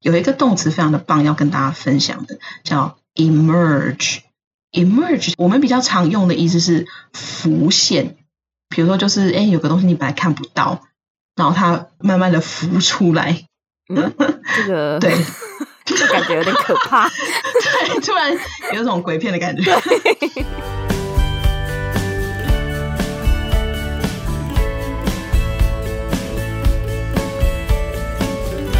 有一个动词非常的棒，要跟大家分享的，叫 emerge。emerge 我们比较常用的意思是浮现，比如说就是哎，有个东西你本来看不到，然后它慢慢的浮出来。嗯，这个 对，这感觉有点可怕。对，突然有种鬼片的感觉。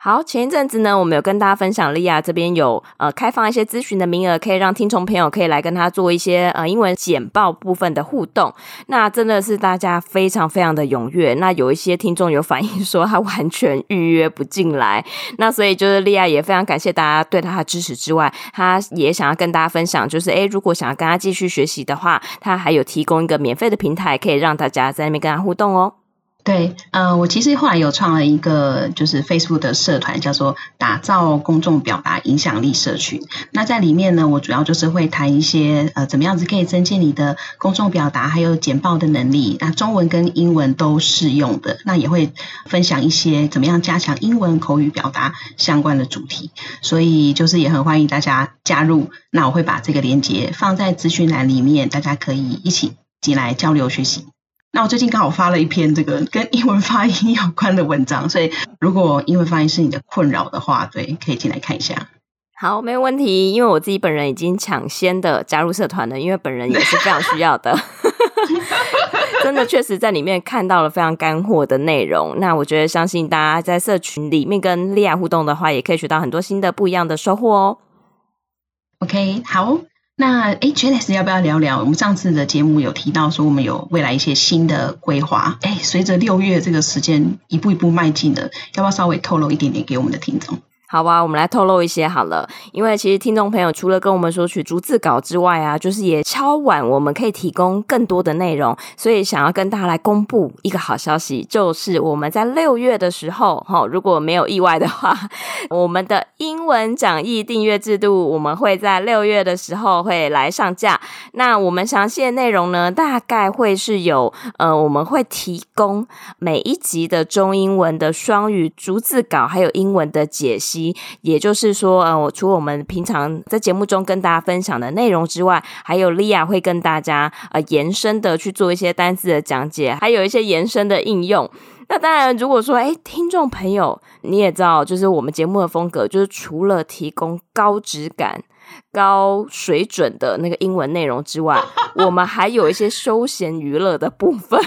好，前一阵子呢，我们有跟大家分享，莉亚这边有呃开放一些咨询的名额，可以让听众朋友可以来跟他做一些呃英文简报部分的互动。那真的是大家非常非常的踊跃。那有一些听众有反映说他完全预约不进来。那所以就是莉亚也非常感谢大家对他的支持之外，他也想要跟大家分享，就是诶如果想要跟他继续学习的话，他还有提供一个免费的平台，可以让大家在那边跟他互动哦。对，呃，我其实后来有创了一个就是 Facebook 的社团，叫做“打造公众表达影响力社群”。那在里面呢，我主要就是会谈一些呃，怎么样子可以增进你的公众表达还有简报的能力。那中文跟英文都适用的。那也会分享一些怎么样加强英文口语表达相关的主题。所以就是也很欢迎大家加入。那我会把这个链接放在资讯栏里面，大家可以一起进来交流学习。那我最近刚好发了一篇这个跟英文发音有关的文章，所以如果英文发音是你的困扰的话，对，可以进来看一下。好，没有问题，因为我自己本人已经抢先的加入社团了，因为本人也是非常需要的。真的确实在里面看到了非常干货的内容。那我觉得相信大家在社群里面跟莉亚互动的话，也可以学到很多新的不一样的收获哦。OK，好。那诶 Janice 要不要聊聊？我们上次的节目有提到说，我们有未来一些新的规划。诶，随着六月这个时间一步一步迈进的，要不要稍微透露一点点给我们的听众？好吧，我们来透露一些好了。因为其实听众朋友除了跟我们索取逐字稿之外啊，就是也敲晚我们可以提供更多的内容，所以想要跟大家来公布一个好消息，就是我们在六月的时候，哈，如果没有意外的话，我们的英文讲义订阅制度，我们会在六月的时候会来上架。那我们详细的内容呢，大概会是有，呃，我们会提供每一集的中英文的双语逐字稿，还有英文的解析。也就是说，呃，我除我们平常在节目中跟大家分享的内容之外，还有莉亚会跟大家呃延伸的去做一些单字的讲解，还有一些延伸的应用。那当然，如果说，诶，听众朋友你也知道，就是我们节目的风格，就是除了提供高质感、高水准的那个英文内容之外，我们还有一些休闲娱乐的部分。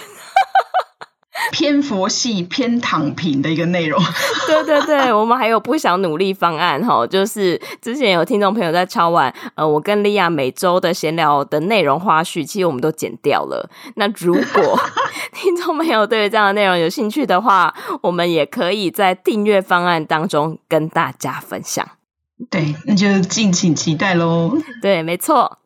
偏佛系、偏躺平的一个内容。对对对，我们还有不想努力方案哈，就是之前有听众朋友在敲碗，呃，我跟莉亚每周的闲聊的内容花絮，其实我们都剪掉了。那如果听众朋友对于这样的内容有兴趣的话，我们也可以在订阅方案当中跟大家分享。对，那就敬请期待喽。对，没错。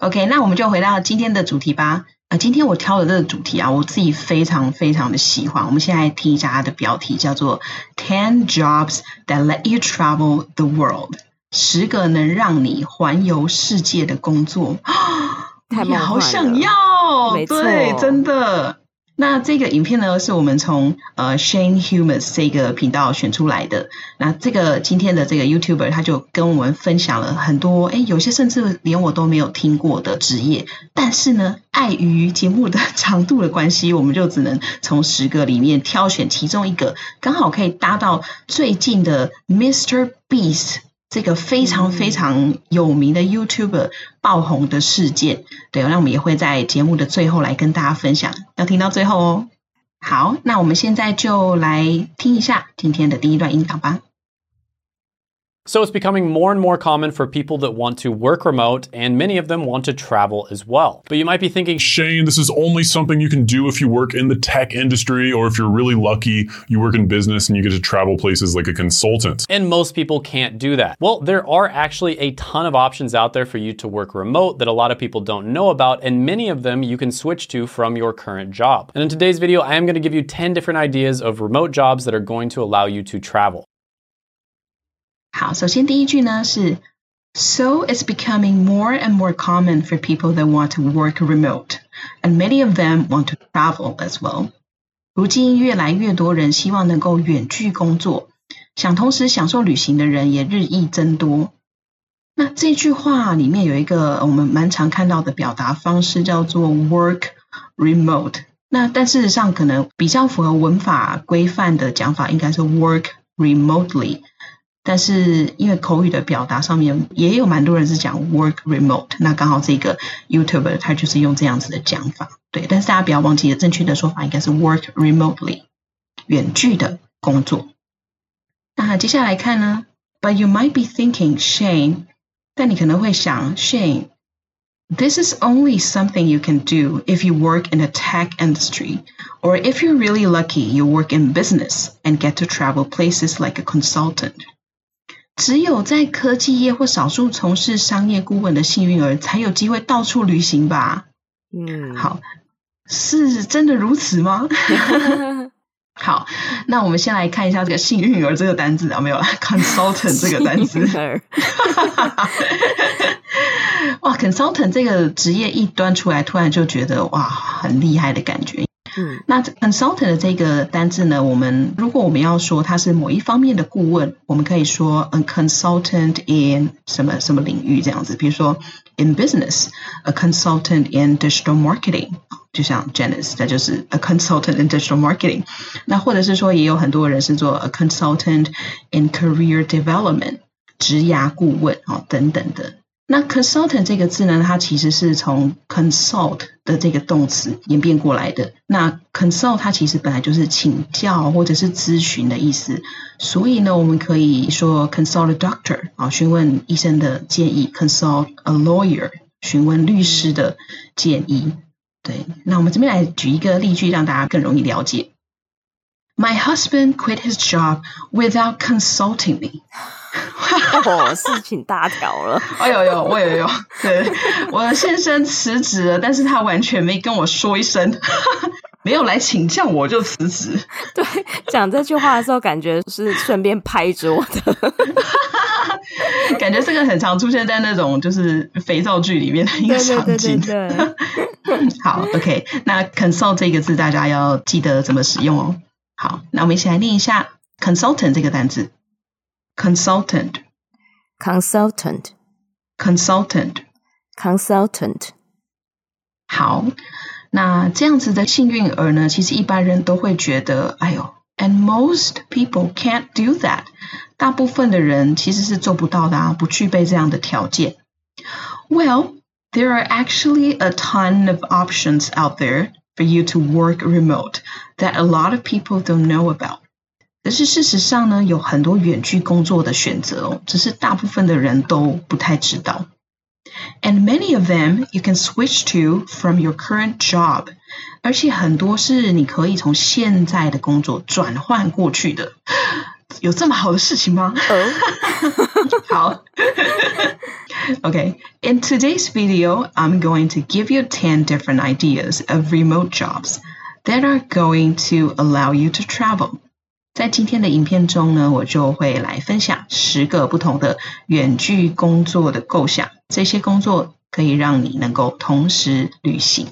OK，那我们就回到今天的主题吧。啊，今天我挑的这个主题啊，我自己非常非常的喜欢。我们现在听一下它的标题，叫做 “Ten Jobs That Let You Travel the World”，十个能让你环游世界的工作。太棒了！好想要，没错，对，真的。那这个影片呢，是我们从呃 Shane Hummus 这个频道选出来的。那这个今天的这个 YouTuber 他就跟我们分享了很多，诶，有些甚至连我都没有听过的职业。但是呢，碍于节目的 长度的关系，我们就只能从十个里面挑选其中一个，刚好可以搭到最近的 Mr. Beast。这个非常非常有名的 YouTuber 爆红的事件，对，那我们也会在节目的最后来跟大家分享，要听到最后哦。好，那我们现在就来听一下今天的第一段音档吧。So it's becoming more and more common for people that want to work remote, and many of them want to travel as well. But you might be thinking, Shane, this is only something you can do if you work in the tech industry, or if you're really lucky, you work in business and you get to travel places like a consultant. And most people can't do that. Well, there are actually a ton of options out there for you to work remote that a lot of people don't know about, and many of them you can switch to from your current job. And in today's video, I am going to give you 10 different ideas of remote jobs that are going to allow you to travel. 好，首先第一句呢是 So it's becoming more and more common for people that want to work remote, and many of them want to travel as well. 如今越来越多人希望能够远距工作，想同时享受旅行的人也日益增多。那这句话里面有一个我们蛮常看到的表达方式，叫做 work remote。那但事实上，可能比较符合文法规范的讲法，应该是 work remotely。 但是因为口语的表达上面也有蛮多人是讲 work remote，那刚好这个 YouTuber 他就是用这样子的讲法，对。但是大家不要忘记了，正确的说法应该是 work remotely，远距的工作。那接下来看呢？But you might be thinking, Shane，但你可能会想，Shane，this is only something you can do if you work in the tech industry, or if you're really lucky, you work in business and get to travel places like a consultant. 只有在科技业或少数从事商业顾问的幸运儿才有机会到处旅行吧？嗯，好，是真的如此吗？好，那我们先来看一下这个幸运儿这个单字啊没有？consultant 这个单字。哇，consultant 这个职业一端出来，突然就觉得哇，很厉害的感觉。嗯，那 consultant 的这个单字呢，我们如果我们要说它是某一方面的顾问，我们可以说 a consultant in 什么什么领域这样子，比如说 in business，a consultant in digital marketing，就像 Janice，那就是 a consultant in digital marketing。那或者是说，也有很多人是做 a consultant in career development，职涯顾问啊等等的。 那 consultant 这个字呢，它其实是从 consult 的这个动词演变过来的。那 consult 它其实本来就是请教或者是咨询的意思，所以呢，我们可以说 consult a doctor 啊，询问医生的建议；consult a lawyer，询问律师的建议。对，那我们这边来举一个例句，让大家更容易了解。My husband quit his job without consulting me. 哦，事情大条了！哎呦呦，我有有，对，我的先生辞职了，但是他完全没跟我说一声，没有来请教我就辞职。对，讲这句话的时候，感觉是顺便拍桌的，感觉这个很常出现在那种就是肥皂剧里面的一个场景。对，对，对，对，好，OK，那 consult 这个字大家要记得怎么使用哦。好，那我们一起来念一下 consultant 这个单字。consultant, consultant, consultant, consultant。好，那这样子的幸运儿呢，其实一般人都会觉得，哎呦，and most people can't do that。大部分的人其实是做不到的啊，不具备这样的条件。Well, there are actually a ton of options out there for you to work remote that a lot of people don't know about. 可是事实上呢，有很多远距工作的选择哦，只是大部分的人都不太知道。And many of them you can switch to from your current job，而且很多是你可以从现在的工作转换过去的。 有这么好的事情吗？好。Okay, in today's video, I'm going to give you 10 different ideas of remote jobs that are going to allow you to travel. 在今天的影片中呢，我就会来分享十个不同的远距工作的构想。这些工作可以让你能够同时旅行。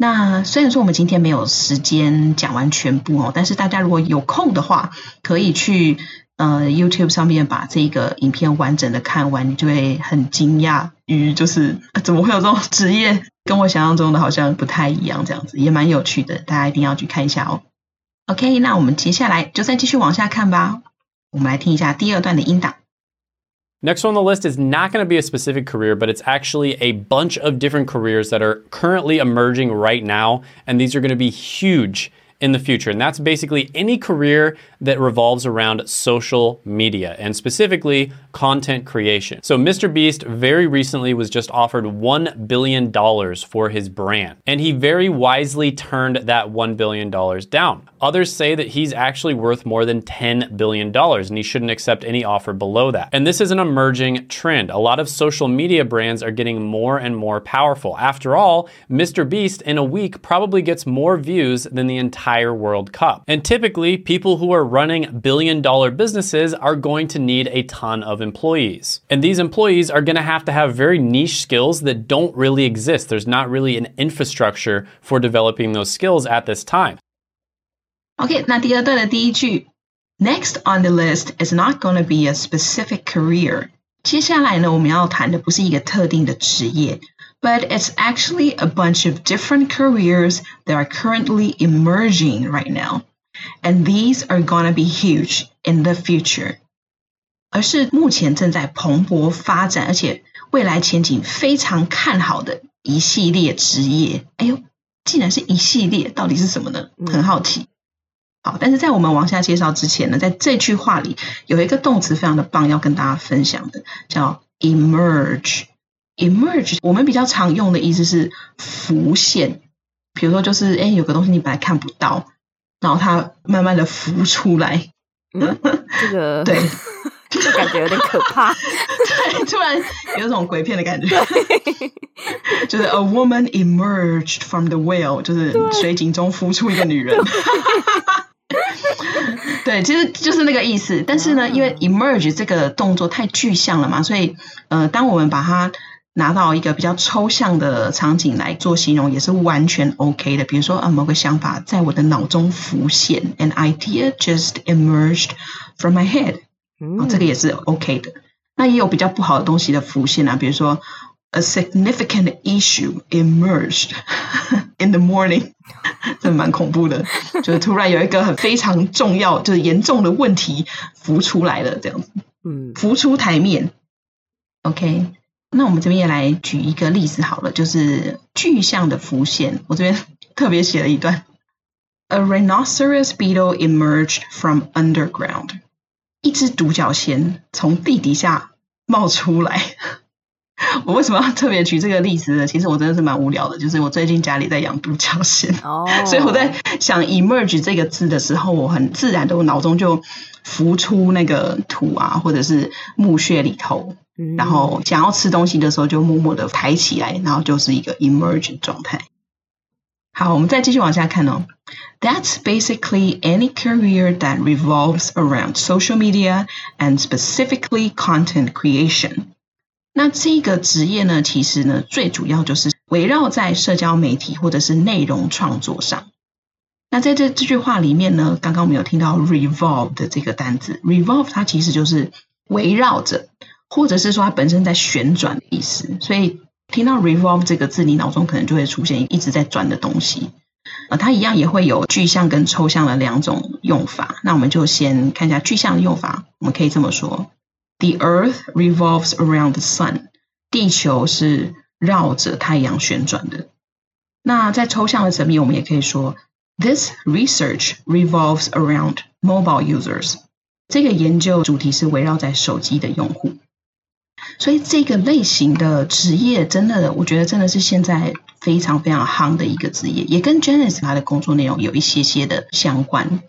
那虽然说我们今天没有时间讲完全部哦，但是大家如果有空的话，可以去呃 YouTube 上面把这个影片完整的看完，你就会很惊讶于就是怎么会有这种 职业，跟我想象中的好像不太一样，这样子也蛮有趣的，大家一定要去看一下哦。OK，那我们接下来就再继续往下看吧。我们来听一下第二段的音档。Next one on the list is not going to be a specific career, but it's actually a bunch of different careers that are currently emerging right now, and these are going to be huge in the future. And that's basically any career that revolves around social media and specifically content creation. So Mr. Beast very recently was just offered $1 billion for his brand. And he very wisely turned that $1 billion down. Others say that he's actually worth more than $10 billion and he shouldn't accept any offer below that. And this is an emerging trend. A lot of social media brands are getting more and more powerful. After all, Mr. Beast in a week probably gets more views than the entire World Cup. And typically, people who are running billion dollar businesses are going to need a ton of employees. And these employees are going to have to have very niche skills that don't really exist. There's not really an infrastructure for developing those skills at this time. OK，那第二段的第一句，Next on the list is not going to be a specific career。接下来呢，我们要谈的不是一个特定的职业，but it's actually a bunch of different careers that are currently emerging right now, and these are going to be huge in the future。 而是目前正在蓬勃发展，而且未来前景非常看好的一系列职业。哎呦，竟然是一系列，到底是什么呢？很好奇。好，但是在我们往下介绍之前呢，在这句话里有一个动词非常的棒，要跟大家分享的，叫 emerge。emerge 我们比较常用的意思是浮现，比如说就是哎，有个东西你本来看不到，然后它慢慢的浮出来。嗯，这个 对，这个感觉有点可怕。对，突然有种鬼片的感觉。就是 a woman emerged from the whale，就是水井中浮出一个女人。对，其实就是那个意思。但是呢，因为 emerge 这个动作太具象了嘛，所以呃，当我们把它拿到一个比较抽象的场景来做形容，也是完全 OK 的。比如说啊，某个想法在我的脑中浮现，an idea just emerged from my head，啊，这个也是 OK 的。那也有比较不好的东西的浮现啊，比如说 a significant issue emerged in the morning。这蛮恐怖的，就是突然有一个很非常重要，就是严重的问题浮出来了，这样子，嗯，浮出台面。OK，那我们这边也来举一个例子好了，就是具象的浮现。我这边 特别写了一段：A rhinoceros beetle emerged from underground，一只独角仙从地底下冒出来。我为什么要特别举这个例子呢？其实我真的是蛮无聊的，就是我最近家里在养独角仙，oh. 所以我在想 emerge 这个字的时候，我很自然的我脑中就浮出那个土啊，或者是墓穴里头，然后想要吃东西的时候就默默的抬起来，然后就是一个 emerge 状态。好，我们再继续往下看哦。That's basically any career that revolves around social media and specifically content creation. 那这个职业呢，其实呢，最主要就是围绕在社交媒体或者是内容创作上。那在这这句话里面呢，刚刚我们有听到 revolve 的这个单字，revolve 它其实就是围绕着，或者是说它本身在旋转的意思。所以 听到 revolve 这个字，你脑中可能就会出现一直在转的东西。呃，它一样也会有具象跟抽象的两种用法。那我们就先看一下具象的用法，我们可以这么说。The Earth revolves around the sun。地球是绕着太阳旋转的。那在抽象的层面，我们也可以说，This research revolves around mobile users。这个研究主题是围绕在手机的用户。所以这个类型的职业，真的，我觉得真的是现在非常非常夯的一个职业，也跟 Janice 他的工作内容有一些些的相关。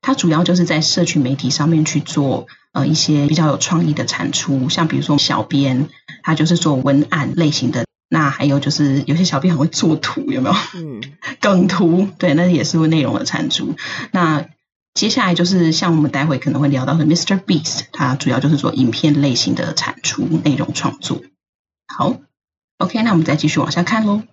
他主要就是在社群媒体上面去做。呃，一些比较有创意的产出，像比如说小编，他就是做文案类型的。那还有就是有些小编很会做图，有没有？嗯，梗图，对，那也是内容的产出。那接下来就是像我们待会可能会聊到的 Mr. Beast，他主要就是做影片类型的产出、内容创作。好，OK，那我们再继续往下看喽。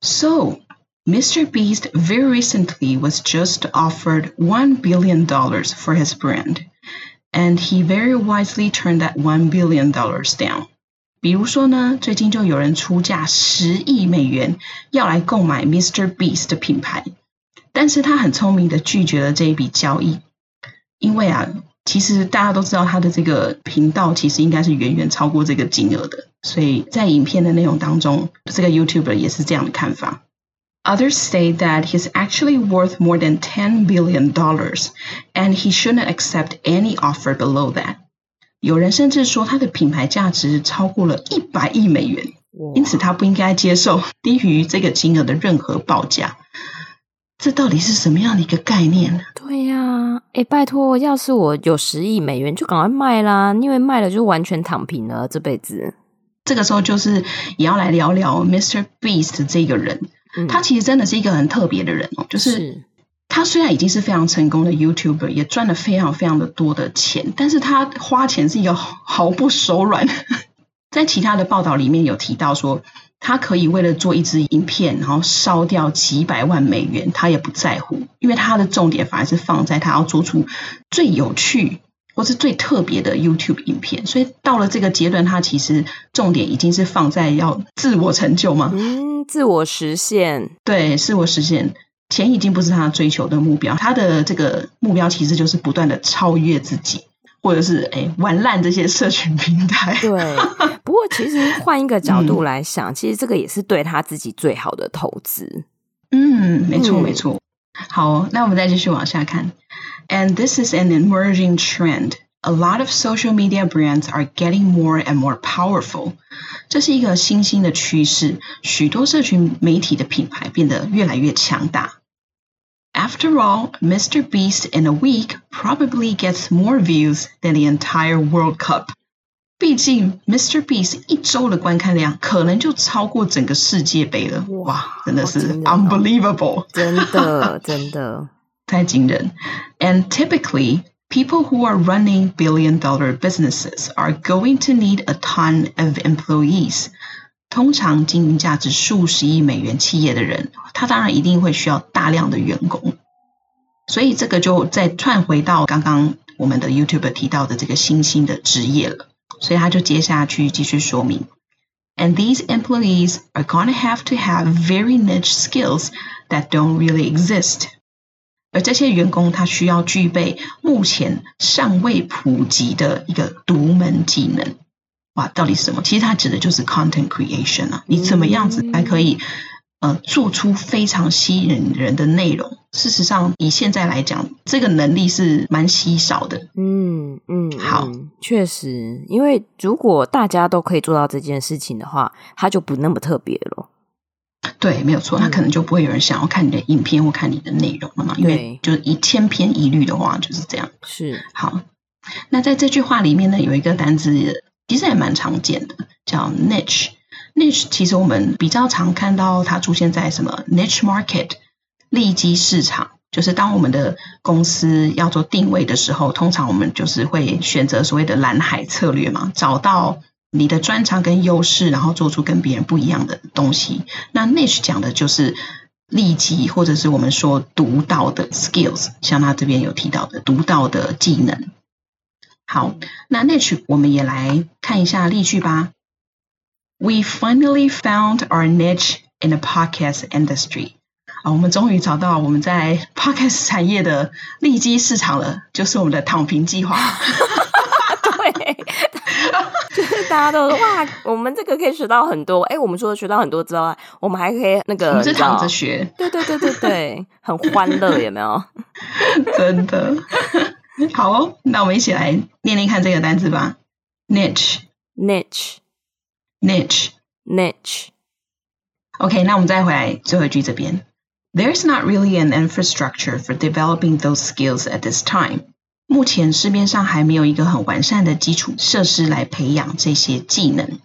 So, Mr. Beast very recently was just offered one billion dollars for his brand. And he very wisely turned that one billion dollars down。比如说呢，最近就有人出价十亿美元要来购买 Mr. Beast 的品牌， 但是他很聪明的拒绝了这一笔交易，因为啊，其实大家都知道他的这个频道其实应该是远远超过这个金额的，所以在影片的内容当中，这个 YouTuber 也是这样的看法。Others say that he's actually worth more than ten billion dollars, and he shouldn't accept any offer below that. 有人甚至说他的品牌价值超过了一百亿美元，因此他不应该接受低于这个金额的任何报价。这到底是什么样的一个概念呢？对呀、啊，哎，拜托，要是我有十亿美元，就赶快卖啦，因为卖了就完全躺平了，这辈子。这个时候就是也要来聊聊 Mr. Beast 这个人，嗯、他其实真的是一个很特别的人哦，就是，是他虽然已经是非常成功的 YouTuber，也赚了非常非常的多的钱，但是他花钱是一个毫不手软。在其他的报道里面有提到说。他可以为了做一支影片，然后烧掉几百万美元，他也不在乎，因为他的重点反而是放在他要做出最有趣或是最特别的 YouTube 影片。所以到了这个阶段，他其实重点已经是放在要自我成就嘛，嗯，自我实现，对，自我实现，钱已经不是他追求的目标，他的这个目标其实就是不断的超越自己。或者是哎，玩烂这些社群平台。对，不过其实换一个角度来想，嗯、其实这个也是对他自己最好的投资。嗯，没错没错。好，那我们再继续往下看。And this is an emerging trend. A lot of social media brands are getting more and more powerful. 这是一个新兴的趋势，许多社群媒体的品牌变得越来越强大。After all, Mr. Beast in a week probably gets more views than the entire World Cup. 毕竟，Mr. Beast 一周的观看量可能就超过整个世界杯了。哇，真的是 unbelievable，真的真的太惊人。And typically, people who are running billion-dollar businesses are going to need a ton of employees. 通常经营价值数十亿美元企业的人，他当然一定会需要大量的员工。所以这个就再串回到刚刚我们的 YouTube 提到的这个新兴的职业了。所以他就接下去继续说明，And these employees are gonna have to have very niche skills that don't really exist。而这些员工他需要具备目前尚未普及的一个独门技能。哇，到底什么？其实它指的就是 content creation 啊，你怎么样子才可以呃做出非常吸引人的内容？事实上，以现在来讲，这个能力是蛮稀少的。嗯嗯，好，嗯，确实，因为如果大家都可以做到这件事情的话，它就不那么特别了。对，没有错，那可能就不会有人想要看你的影片或看你的内容了嘛，因为就是一千篇一律的话就是这样。是，好，那在这句话里面呢，有一个单字。其实也蛮常见的，叫 niche。niche 其实我们比较常看到它出现在什么 niche market 利基市场，就是当我们的公司要做定位的时候，通常我们就是会选择所谓的蓝海策略嘛，找到你的专长跟优势，然后做出跟别人不一样的东西。那 niche 讲的就是利基，或者是我们说独到的 skills，像他这边有提到的独到的技能。好，那 niche 我们也来看一下例句吧。We finally found our niche in the podcast industry。啊，我们终于找到我们在 podcast 产业的利基市场了，就是我们的躺平计划。对，就是大家都说哇，我们这个可以学到很多。哎，我们除了学到很多之外，我们还可以那个，我们是躺着学。对对对对对，很欢乐，有没有？真的。好哦，那我们一起来念念看这个单词吧。niche，niche，niche，niche。OK，那我们再回来最后一句这边。There's not really an infrastructure for developing those skills at this time。目前市面上还没有一个很完善的基础设施来培养这些技能。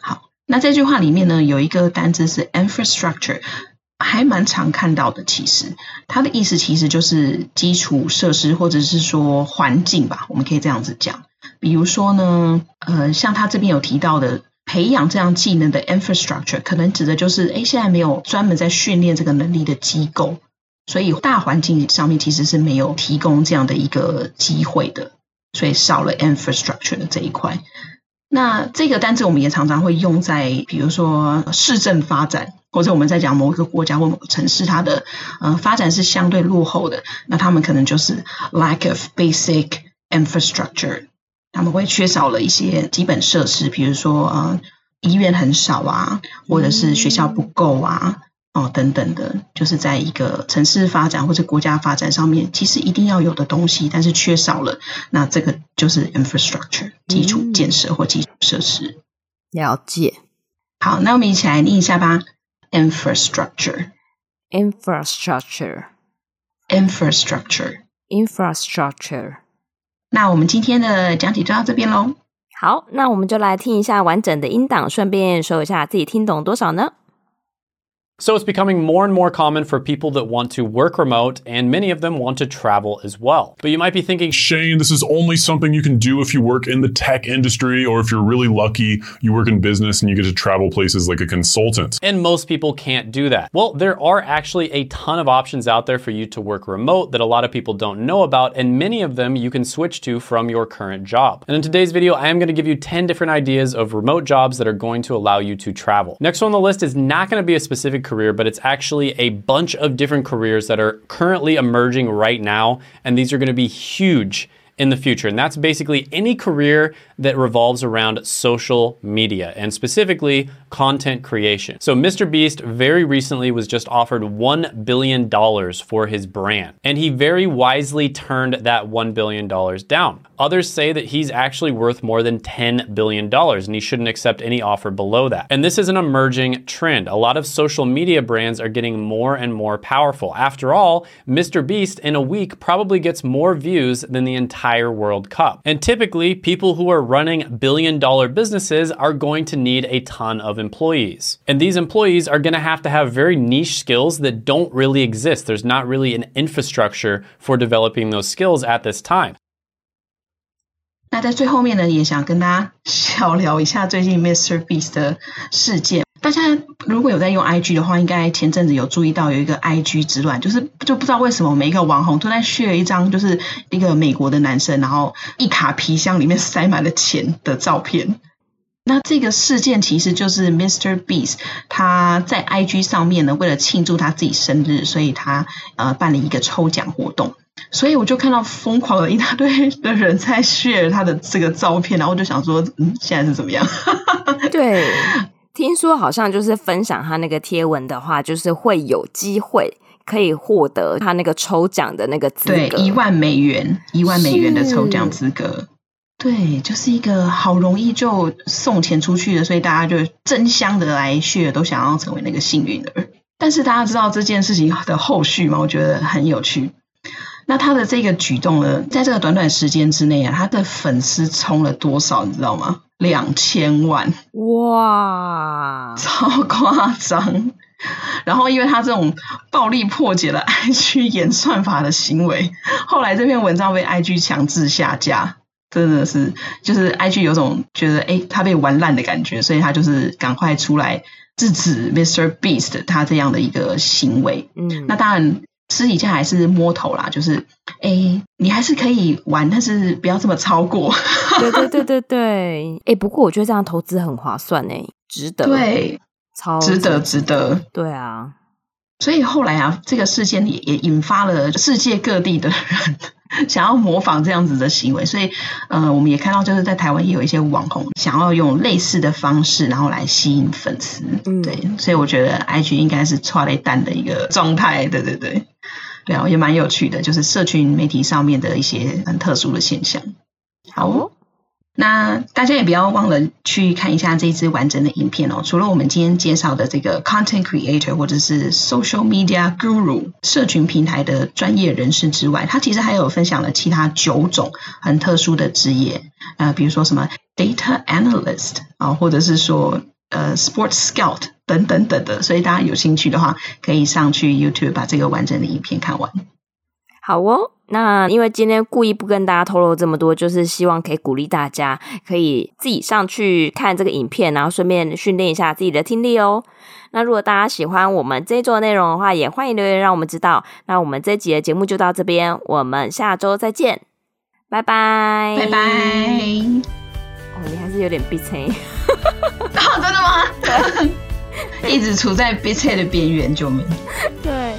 好，那这句话里面呢，有一个单词是 infrastructure。 还蛮常看到的，其实它的意思其实就是基础设施或者是说环境吧，我们可以这样子讲。比如说呢，呃，像他这边有提到的培养这样技能的 infrastructure，可能指的就是，诶，现在没有专门在训练这个能力的机构，所以大环境上面其实是没有提供这样的一个机会的，所以少了 infrastructure 的这一块。那这个单词我们也常常会用在，比如说市政发展。或者我们在讲某一个国家或某个城市，它的呃发展是相对落后的，那他们可能就是 lack of basic infrastructure，他们会缺少了一些基本设施，比如说呃医院很少啊，或者是学校不够啊，哦等等的，就是在一个城市发展或者国家发展上面，其实一定要有的东西，但是缺少了，那这个就是 infrastructure 基础建设或基础设施。了解。好，那我们一起来念一下吧。infrastructure，infrastructure，infrastructure。那我们今天的讲解就到这边喽。好，那我们就来听一下完整的音档，顺便说一下自己听懂多少呢？So it's becoming more and more common for people that want to work remote, and many of them want to travel as well. But you might be thinking, Shane, this is only something you can do if you work in the tech industry, or if you're really lucky, you work in business and you get to travel places like a consultant. And most people can't do that. Well, there are actually a ton of options out there for you to work remote that a lot of people don't know about, and many of them you can switch to from your current job. And in today's video, I am going to give you 10 different ideas of remote jobs that are going to allow you to travel. Next on the list is not going to be a specific career, but it's actually a bunch of different careers that are currently emerging right now. And these are going to be huge in the future. And that's basically any career that revolves around social media and specifically content creation. So Mr. Beast very recently was just offered $1 billion for his brand. And he very wisely turned that $1 billion down. Others say that he's actually worth more than $10 billion and he shouldn't accept any offer below that. And this is an emerging trend. A lot of social media brands are getting more and more powerful. After all, Mr. Beast in a week probably gets more views than the entire World Cup. And typically, people who are running billion dollar businesses are going to need a ton of employees. And these employees are going to have to have very niche skills that don't really exist. There's not really an infrastructure for developing those skills at this time. 那在最后面呢，也想跟大家小聊一下最近 Mr. Beast 的事件。 大家如果有在用 IG 的话，应该前阵子有注意到有一个 IG 之乱，就是就不知道为什么每一个网红都在 share 一张，就是一个美国的男生，然后一卡皮箱里面塞满了钱的照片。那这个事件其实就是 Mr. Beast 他在 IG 上面呢，为了庆祝他自己生日，所以他呃办了一个抽奖活动。所以我就看到疯狂的一大堆 的人在 share 他的这个照片，然后我就想说，嗯，现在是怎么样？对。听说好像就是分享他那个贴文的话，就是会有机会可以获得他那个抽奖的那个资格，对，一万美元，一万美元的抽奖资格，对，就是一个好容易就送钱出去的，所以大家就争相的来 share，都想要成为那个幸运儿。但是大家知道这件事情的后续吗？我觉得很有趣。那他的这个举动呢，在这个短短时间之内啊，他的粉丝冲了多少，你知道吗？两千万哇，超夸张！然后因为他这种暴力破解了 IG 演算法的行为，后来这篇文章被 IG 强制下架，真的是就是 IG 有种觉得诶他被玩烂的感觉，所以他就是赶快出来制止 Mr. Beast 他这样的一个行为。嗯，那当然。私底下还是摸头啦，就是，哎、欸，你还是可以玩，但是不要这么超过。对对对对对，哎、欸，不过我觉得这样投资很划算哎，值得。对，超值得，值得。对啊，所以后来啊，这个事件也也引发了世界各地的人。想要模仿这样子的行为，所以，呃，我们也看到，就是在台湾也有一些网红想要用类似的方式，然后来吸引粉丝。嗯，对，所以我觉得 IG 应该是剉咧等的一个状态。对对对，对啊，也蛮有趣的，就是社群媒体上面的一些很特殊的现象。好哦。那大家也不要忘了去看一下这一支完整的影片哦。除了我们今天介绍的这个 content creator 或者是 social media guru 社群平台的专业人士之外，他其实还有分享了其他九种很特殊的职业，呃，比如说什么 data analyst 啊，或者是说呃 sports scout 等等等的。所以大家有兴趣的话，可以上去 YouTube 把这个完整的影片看完。好哦。那因为今天故意不跟大家透露这么多，就是希望可以鼓励大家可以自己上去看这个影片，然后顺便训练一下自己的听力哦。那如果大家喜欢我们这一周的内容的话，也欢迎留言让我们知道。那我们这集的节目就到这边，我们下周再见，拜拜，拜拜。哦，你还是有点鼻塞。哦，真的吗？一直处在鼻塞的边缘，救命。对。